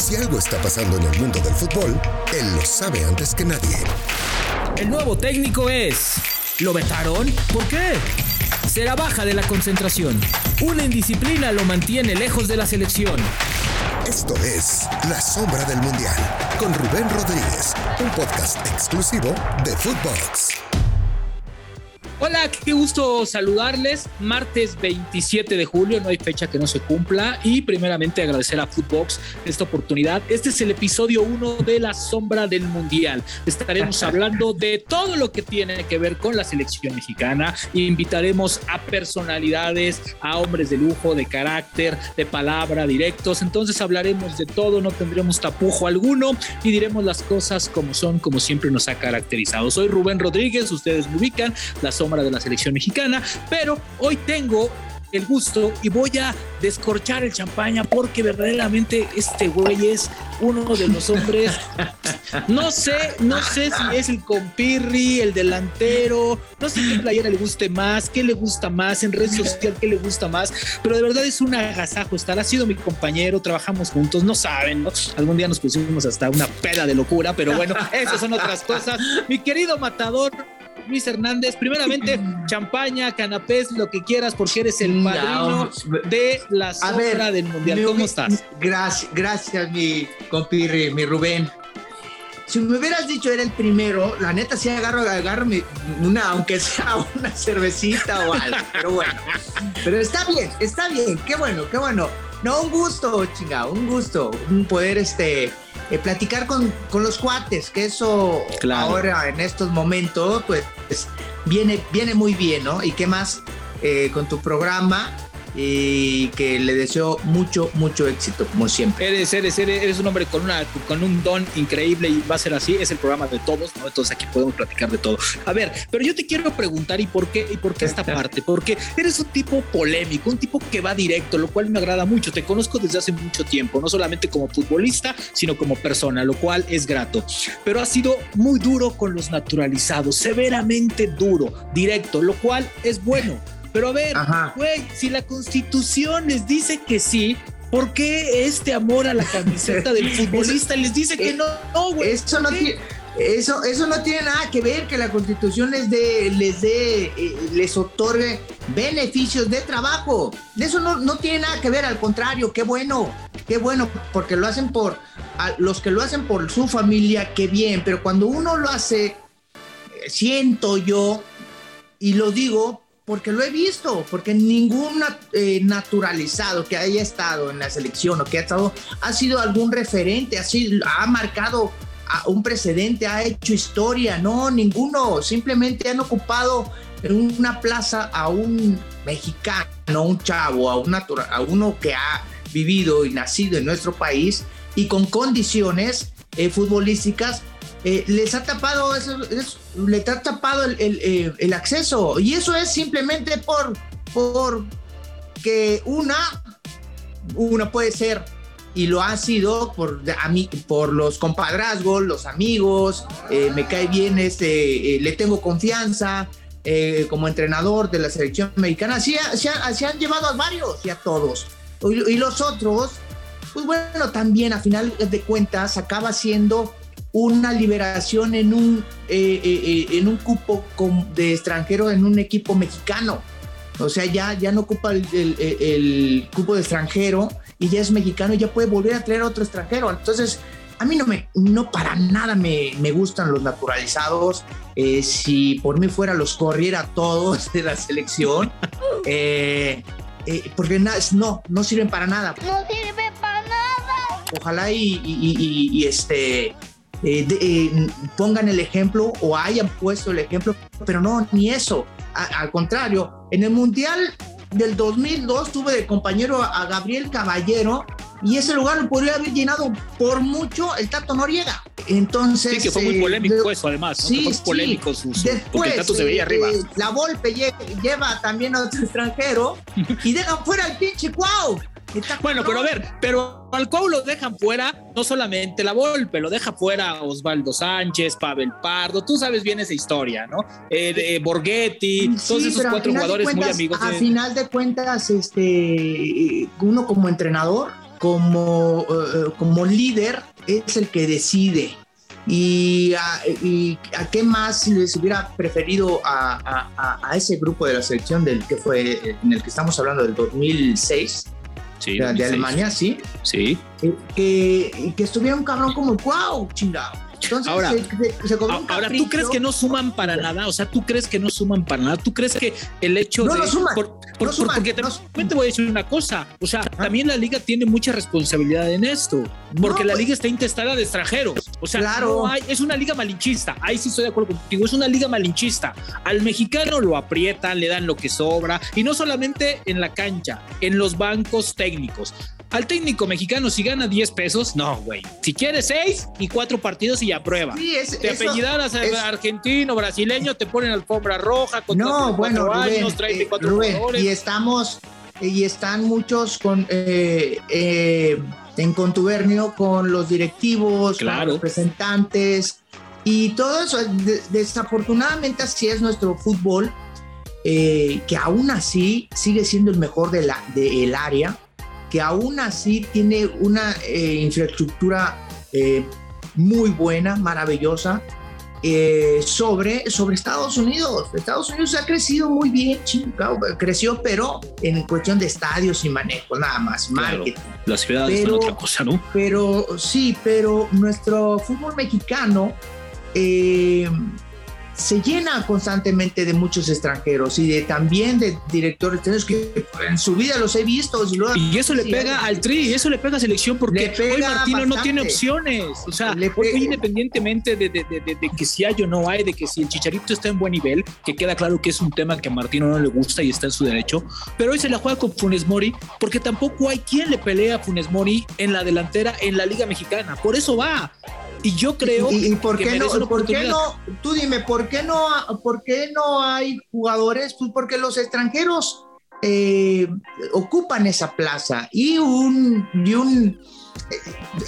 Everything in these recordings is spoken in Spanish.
Si algo está pasando en el mundo del fútbol, él lo sabe antes que nadie. El nuevo técnico es... ¿Lo vetaron? ¿Por qué? Será baja de la concentración. Una indisciplina lo mantiene lejos de la selección. Esto es La Sombra del Mundial con Rubén Rodríguez, un podcast exclusivo de Footbox. Hola, qué gusto saludarles. Martes 27 de julio, no hay fecha que no se cumpla. Y primeramente agradecer a Footbox esta oportunidad. Este es el episodio 1 de La Sombra del Mundial. Estaremos hablando de todo lo que tiene que ver con la selección mexicana. Invitaremos a personalidades, a hombres de lujo, de carácter, de palabra, directos. Entonces hablaremos de todo, no tendremos tapujo alguno y diremos las cosas como son, como siempre nos ha caracterizado. Soy Rubén Rodríguez, ustedes me ubican, La Sombra de la selección mexicana, pero hoy tengo el gusto y voy a descorchar el champaña porque verdaderamente este güey es uno de los hombres. No sé, no sé si es el compirri, el delantero, no sé qué playera le guste más, qué le gusta más, en red social qué le gusta más, pero de verdad es un agasajo estar. Ha sido mi compañero, trabajamos juntos, no saben, ¿no? Algún día nos pusimos hasta una peda de locura, pero bueno, esas son otras cosas. Mi querido matador, Luis Hernández. Primeramente, champaña, canapés, lo que quieras, porque eres el padrino de la sombra del mundial. ¿Cómo estás? Gracias, gracias, mi compirri, mi Rubén. Si me hubieras dicho era el primero, la neta sí agarro, agarro una, aunque sea una cervecita o algo, pero bueno. Pero está bien, está bien, qué bueno, qué bueno. No, un gusto, chinga, un gusto, un poder este eh, platicar con, con, los cuates, que eso ahora en estos momentos, pues viene, viene muy bien, ¿no? Y qué más eh, con tu programa y que le deseo mucho, mucho éxito, como siempre. Eres, eres, eres, un hombre con, una, con un don increíble y va a ser así, es el programa de todos, ¿no? Entonces aquí podemos platicar de todo. A ver, pero yo te quiero preguntar, ¿y por qué, y por qué esta parte? Porque eres un tipo polémico, un tipo que va directo, lo cual me agrada mucho. Te conozco desde hace mucho tiempo, no solamente como futbolista, sino como persona, lo cual es grato. Pero ha sido muy duro con los naturalizados, severamente duro, directo, lo cual es bueno pero a ver, güey, si la constitución les dice que sí, ¿por qué este amor a la camiseta del futbolista les dice que no, güey? Eso no tiene. Eso, eso no tiene nada que ver que la constitución les dé, les dé, eh, les otorgue beneficios de trabajo. Eso no, no tiene nada que ver, al contrario, qué bueno, qué bueno, porque lo hacen por, los que lo hacen por su familia, qué bien, pero cuando uno lo hace, eh, siento yo, y lo digo porque lo he visto, porque ningún eh, naturalizado que haya estado en la selección o que ha estado ha sido algún referente, ha marcado un precedente, ha hecho historia, no, ninguno, simplemente han ocupado una plaza a un mexicano, un chavo, a, un a uno que ha vivido y nacido en nuestro país y con condiciones eh, futbolísticas eh, les ha tapado eso, les ha tapado el, eh, el, acceso. Y eso es simplemente por, por que una una puede ser y lo ha sido por por los compadrazgos los amigos eh, me cae bien este le tengo confianza como entrenador de la selección mexicana. Así, así, han llevado a varios y a todos. Y los otros pues bueno también a final de cuentas acaba siendo una liberación en un, eh, eh, eh, en un cupo de extranjero en un equipo mexicano. O sea, ya, ya no ocupa el, el, cupo de extranjero y ya es mexicano y ya puede volver a traer a otro extranjero. Entonces, a mí no, me, no para nada me, me gustan los naturalizados. si por mí fuera, los corriera todos de la selección. porque no, no sirven para nada. No sirve para nada. Ojalá y, y este eh, eh, pongan el ejemplo o hayan puesto el ejemplo, pero no, ni eso. al contrario, en el Mundial del 2002 tuve de compañero a, Gabriel Caballero y ese lugar lo podría haber llenado por mucho el Tato Noriega. Entonces. Sí, que fue muy eh, polémico eso, además. Sí, fue polémico Después, el Tato se veía arriba. la Volpe lleva también a otro extranjero y dejan fuera al pinche Cuau. Bueno, pero a ver, pero al Cuau lo dejan fuera, no solamente la Volpe, lo deja fuera Osvaldo Sánchez, Pavel Pardo, tú sabes bien esa historia, ¿no? Eh, Borghetti, todos esos cuatro jugadores muy amigos. A final de cuentas, este, uno como entrenador como, eh, como líder es el que decide. Y a, y a, qué más les hubiera preferido a, a, a, ese grupo de la selección del que fue en el que estamos hablando del 2006 sí, de, de Alemania sí. sí. Eh, que, que estuviera un cabrón como wow chingado entonces, ahora, se, se, se ahora ¿tú crees que no suman para nada? O sea, ¿tú crees que no suman para nada? ¿Tú crees que el hecho no, de... No suman, por, por, no suman, porque también no, te voy a decir una cosa, o sea, ¿Ah? también la liga tiene mucha responsabilidad en esto, porque la pues, liga está intestada de extranjeros. O sea, claro. hay, es una liga malinchista, ahí sí estoy de acuerdo contigo, es una liga malinchista. Al mexicano lo aprietan, le dan lo que sobra, y no solamente en la cancha, en los bancos técnicos. Al técnico mexicano, si gana 10 pesos, no, güey. Si quiere 6 y 4 partidos y aprueba. Sí, es, te eso, apellidaras es, argentino, brasileño, te ponen alfombra roja con no, bueno, años, Rubén, 34 eh, Rubén. Y estamos, y están muchos con eh, eh, en contubernio con los directivos, claro. con los representantes y todo eso. De, desafortunadamente así es nuestro fútbol, eh, que aún así sigue siendo el mejor del de el área que aún así tiene una eh, infraestructura eh, muy buena, maravillosa, eh, sobre, sobre Estados Unidos. Estados Unidos ha crecido muy bien, chico, creció, pero en cuestión de estadios y manejo, nada más, claro, marketing. Las ciudades pero, son otra cosa, ¿no? Pero sí, pero nuestro fútbol mexicano se llena constantemente de muchos extranjeros y de también de directores que en su vida los he visto. Y, eso le pega al tri, eso le pega a selección porque hoy Martino bastante. no tiene opciones. O sea, hoy, independientemente de, de, de, de, que si hay o no hay, de que si el Chicharito está en buen nivel, que queda claro que es un tema que a Martino no le gusta y está en su derecho, pero hoy se la juega con Funes Mori porque tampoco hay quien le pelea a Funes Mori en la delantera en la Liga Mexicana. Por eso va. Y yo creo ¿Y, y por que qué no, por qué no, tú dime, ¿por qué no, por qué no hay jugadores? Pues porque los extranjeros eh, ocupan esa plaza y un, y un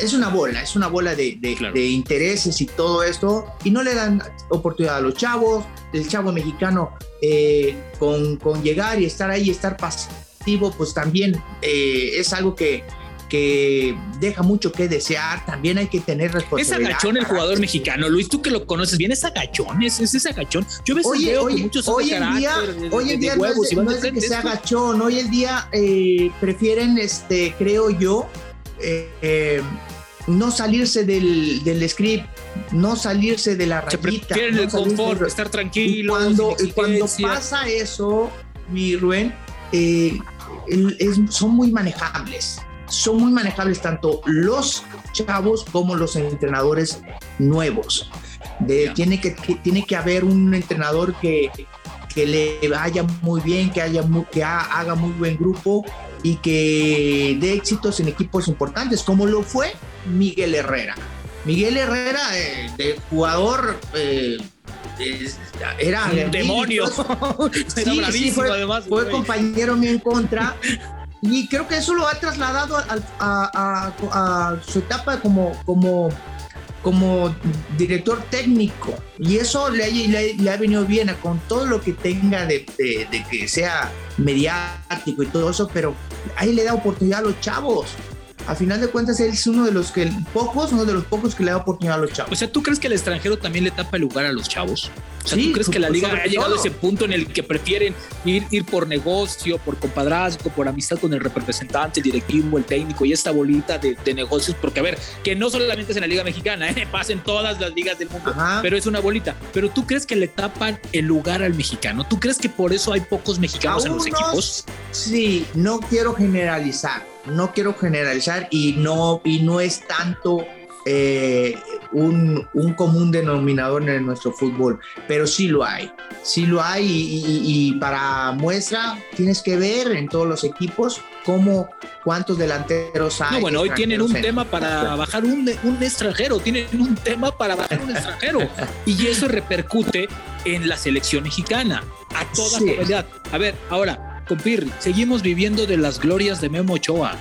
es una bola, es una bola de, de, claro. de, intereses y todo esto, y no le dan oportunidad a los chavos, el chavo mexicano eh, con, con, llegar y estar ahí, estar pasivo, pues también eh, es algo que, que deja mucho que desear, también hay que tener responsabilidad. Es agachón el jugador mexicano, Luis, tú que lo conoces bien, es agachón, es, es agachón. Yo oye, veo oye, que muchos hoy en día, hoy en día huevos no es, de, no es de que sea agachón, hoy en día eh, prefieren, este, creo yo, eh, eh, no salirse del, del, script, no salirse de la rayita. Se no el confort, de... estar tranquilo. Y cuando, y cuando pasa eso, mi Rubén, eh, es, son muy manejables son muy manejables tanto los chavos como los entrenadores nuevos. De, tiene, que, que, tiene que haber un entrenador que, que le vaya muy bien, que, haya muy, que haga muy buen grupo y que dé éxitos en equipos importantes, como lo fue Miguel Herrera. Miguel Herrera, eh, de jugador eh, era un demonio. sí, sí, fue, además, fue compañero mío en contra. y creo que eso lo ha trasladado a, su etapa como, director técnico y eso le, le, le, ha venido bien con todo lo que tenga de, de, que sea mediático y todo eso, pero ahí le da oportunidad a los chavos. A final de cuentas, él es uno de los que pocos, uno de los pocos que le da oportunidad a los chavos. O sea, ¿tú crees que el extranjero también le tapa el lugar a los chavos? O sea, sí, ¿tú crees que la liga ha llegado a ese punto en el que prefieren ir, ir por negocio, por compadrazgo, por amistad con el representante, el directivo, el técnico y esta bolita de, de negocios? Porque, a ver, que no solamente es en la liga mexicana, ¿eh? pasa en todas las ligas del mundo, Ajá. pero es una bolita. Pero ¿tú crees que le tapan el lugar al mexicano? ¿Tú crees que por eso hay pocos mexicanos en los equipos? Sí, no quiero generalizar, no quiero generalizar y no, y no es tanto eh, un, un, común denominador en nuestro fútbol, pero sí lo hay, sí lo hay y, y, y, para muestra tienes que ver en todos los equipos cómo cuántos delanteros hay. No, bueno, hoy tienen un en... tema para bajar un, un, extranjero, tienen un tema para bajar un extranjero y eso repercute en la selección mexicana a toda sí. A ver, ahora, compir, seguimos viviendo de las glorias de Memo Ochoa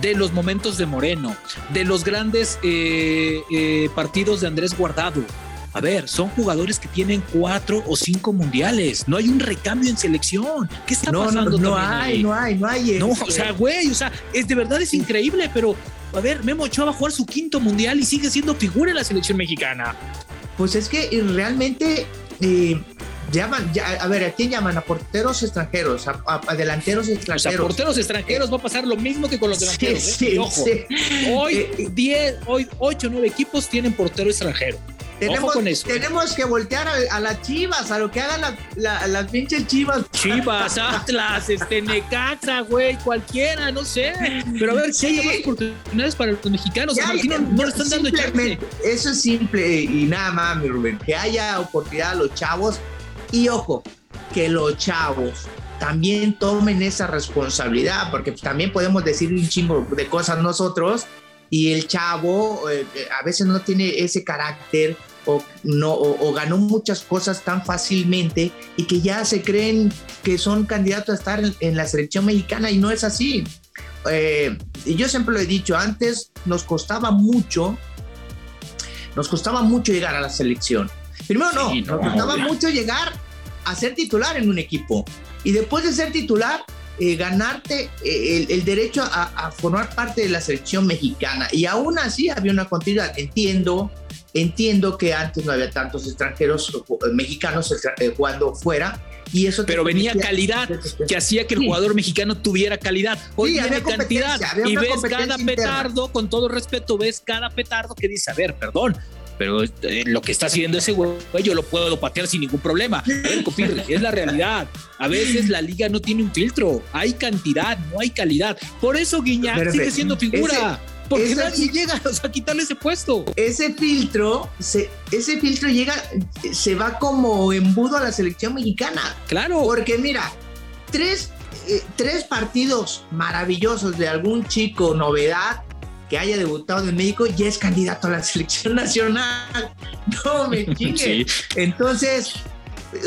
de los momentos de Moreno, de los grandes eh, eh, partidos de Andrés Guardado. A ver, son jugadores que tienen cuatro o cinco mundiales. No hay un recambio en selección. ¿Qué está pasando? No, no hay, no hay, no hay. No, o sea, güey, o sea, es de verdad es increíble, pero a ver, Memo Ochoa va a jugar su quinto mundial y sigue siendo figura en la selección mexicana. Pues es que realmente eh, llaman, ya, a ver, ¿a quién llaman? A porteros extranjeros, a, delanteros extranjeros. a porteros extranjeros va a pasar lo mismo que con los delanteros. Sí, ¿eh? Ojo. Hoy, 10, hoy 8 o 9 equipos tienen portero extranjero. Tenemos, tenemos que voltear a, las chivas, a lo que hagan las pinches chivas. Chivas, Atlas, este, Necaxa, güey, cualquiera, no sé. Pero a ver, si hay más oportunidades para los mexicanos. no, le están dando chance. Eso es simple y nada más, mi Rubén. Que haya oportunidad a los chavos. Y ojo, que los chavos también tomen esa responsabilidad, porque también podemos decir un chingo de cosas nosotros y el chavo eh, eh, a veces no tiene ese carácter o, no, o, ganó muchas cosas tan fácilmente y que ya se creen que son candidatos a estar en, la selección mexicana y no es así. Eh, y yo siempre lo he dicho, antes nos costaba mucho, nos costaba mucho llegar a la selección. Primero no, nos costaba mucho llegar a ser titular en un equipo. Y después de ser titular, eh, ganarte eh, el, derecho a, formar parte de la selección mexicana. Y aún así había una continuidad. Entiendo, entiendo que antes no había tantos extranjeros eh, mexicanos jugando fuera. Y eso pero venía calidad que hacía que el jugador mexicano tuviera calidad. Hoy viene cantidad y ves cada petardo, con todo respeto, ves cada petardo que dice, a ver, perdón, pero eh, lo que está haciendo ese güey yo lo puedo patear sin ningún problema. es la realidad. A veces la liga no tiene un filtro, hay cantidad, no hay calidad. Por eso Guiñac sigue siendo figura. porque nadie llega a quitarle ese puesto. Ese filtro, se, ese filtro llega, se va como embudo a la selección mexicana. Claro. Porque mira, tres, eh, tres partidos maravillosos de algún chico novedad que haya debutado en México ya es candidato a la selección nacional. No me chingue. Entonces,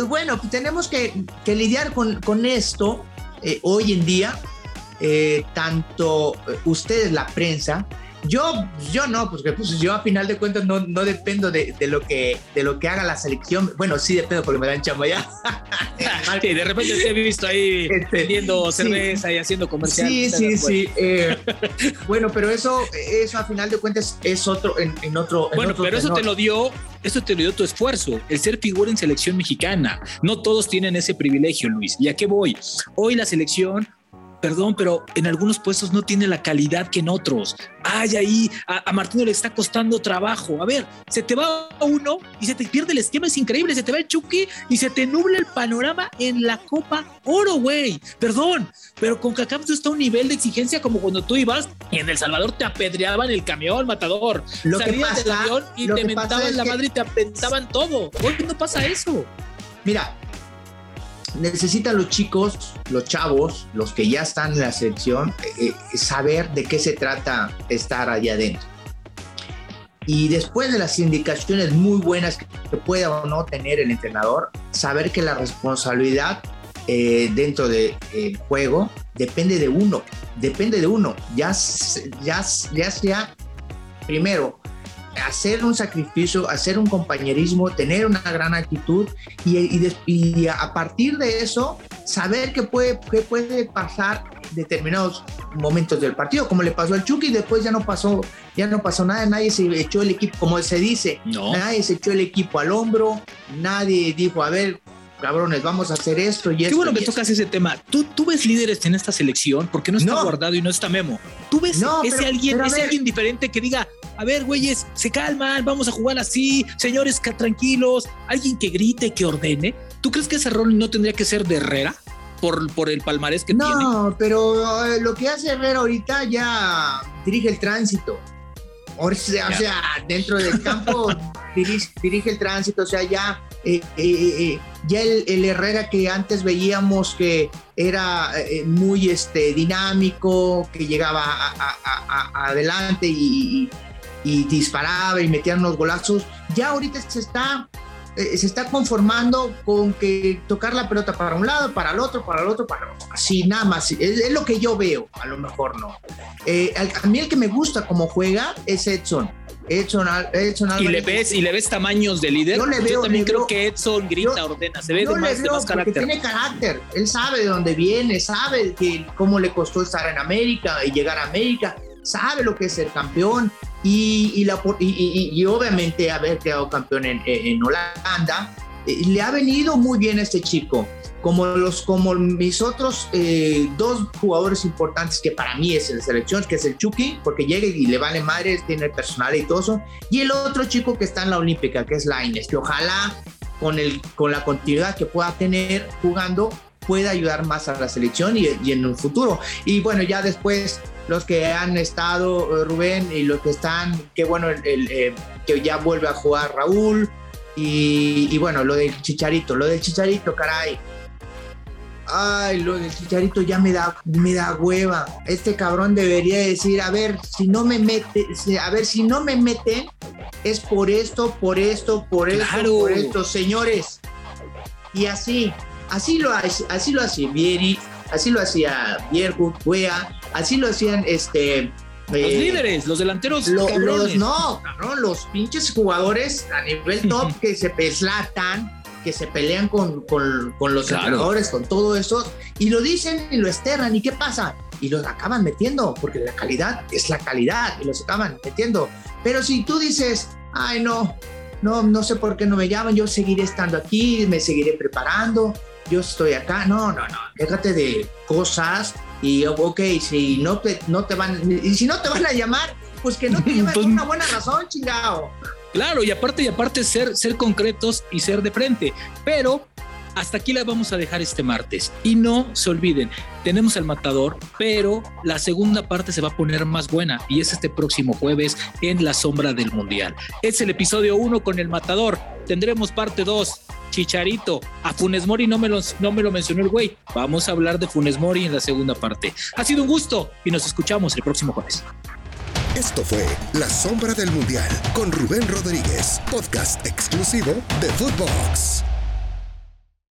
bueno, pues tenemos que, lidiar con, con esto eh, hoy en día. Eh, tanto eh, ustedes, la prensa, yo, yo no, porque pues yo a final de cuentas no, no dependo de, de, lo que, de lo que haga la selección. Bueno, sí dependo porque me dan chamba ya. sí, de repente te he visto ahí este, vendiendo cerveza y haciendo comerciales. Sí, sí, sí. Eh, bueno, pero eso, eso a final de cuentas es otro, en, en otro. bueno, pero eso te lo dio, eso te lo dio tu esfuerzo, el ser figura en selección mexicana. No todos tienen ese privilegio, Luis. ¿Y a qué voy? Hoy la selección perdón, pero en algunos puestos no tiene la calidad que en otros. Ay, ahí a, Martino le está costando trabajo. A ver, se te va uno y se te pierde el esquema, es increíble. Se te va el Chucky y se te nubla el panorama en la Copa Oro, güey. Perdón, pero con CACAF está un nivel de exigencia como cuando tú ibas y en El Salvador te apedreaban el camión, matador. Lo Salías que del avión y te mentaban la madre y te apentaban todo. Hoy no pasa eso. Mira, necesitan los chicos, los chavos, los que ya están en la selección, eh, eh, saber de qué se trata estar allá adentro. Y después de las indicaciones muy buenas que pueda o no tener el entrenador, saber que la responsabilidad eh, dentro del juego depende de uno, depende de uno. Ya, ya, ya sea, primero, hacer un sacrificio, hacer un compañerismo, tener una gran actitud y, a partir de eso saber qué puede, qué puede pasar determinados momentos del partido, como le pasó al Chucky, después ya no pasó, ya no pasó nada, nadie se echó el equipo, como se dice, nadie se echó el equipo al hombro, nadie dijo, a ver, cabrones, vamos a hacer esto y esto. Qué bueno que tocas ese tema. ¿Tú, tú ves líderes en esta selección, porque no está guardado y no está Memo. ¿Tú ves ese, alguien, ese alguien diferente que diga, a ver, güeyes, se calman, vamos a jugar así, señores, tranquilos, alguien que grite, que ordene? ¿Tú crees que ese rol no tendría que ser de Herrera? Por, por el palmarés que tiene. No, pero eh, lo que hace Herrera ahorita ya dirige el tránsito. O sea, o sea dentro del campo dirige, dirige, el tránsito, o sea, ya eh, eh, eh, ya el, Herrera que antes veíamos que era muy este, dinámico, que llegaba adelante y, disparaba y metía unos golazos, ya ahorita se está, se está conformando con que tocar la pelota para un lado, para el otro, para el otro, para así nada más. Es, lo que yo veo, a lo mejor no. a mí el que me gusta como juega es Edson Edson, Edson y le ves y le ves tamaños de líder. Yo, le veo, también creo que Edson grita, ordena, se ve de más, de más carácter. Tiene carácter. Él sabe de dónde viene, sabe que cómo le costó estar en América y llegar a América, sabe lo que es ser campeón y, y, la, y, y obviamente haber quedado campeón en, en Holanda. Eh, le ha venido muy bien a este chico como, los, como mis otros eh, dos jugadores importantes que para mí es la selección, que es el Chucky, porque llega y le vale madre, tiene personal y todo eso, y el otro chico que está en la Olímpica, que es Laines, que ojalá con, el, con la continuidad que pueda tener jugando pueda ayudar más a la selección y, y en un futuro. Y bueno, ya después los que han estado, eh, Rubén, y los que están, qué bueno, el, eh, que ya vuelve a jugar Raúl, y, y, bueno, lo del Chicharito, lo del Chicharito, caray ay, lo del chicharito ya me da, me da hueva. Este cabrón debería decir, a ver, si no me mete, a ver, si no me meten, es por esto, por esto, por esto, por esto, señores. Y así, así lo, así lo hacía Vieri, así lo hacía Viergo, Wea, así lo hacían este. Los eh, líderes, los delanteros. Lo, los, no, cabrón, los pinches jugadores a nivel top que se peslatan que se pelean con, con, con los entrenadores, con todo eso, y lo dicen y lo externan, ¿y qué pasa? Y los acaban metiendo, porque la calidad es la calidad, y los acaban metiendo. Pero si tú dices, ay, no, no, no sé por qué no me llaman, yo seguiré estando aquí, me seguiré preparando, yo estoy acá, no, no, no, déjate de cosas y, ok, si no te, no te van, y si no te van a llamar, pues que no te pues, una buena razón, chingado. Claro, y aparte y aparte ser, ser concretos y ser de frente. Pero hasta aquí la vamos a dejar este martes. Y no se olviden, tenemos el matador, pero la segunda parte se va a poner más buena y es este próximo jueves en la sombra del mundial. Es el episodio 1 con el matador. Tendremos parte 2. Chicharito, a Funes Mori no me, lo, mencionó el güey. Vamos a hablar de Funes Mori en la segunda parte. Ha sido un gusto y nos escuchamos el próximo jueves. Esto fue La Sombra del Mundial con Rubén Rodríguez, podcast exclusivo de Footbox.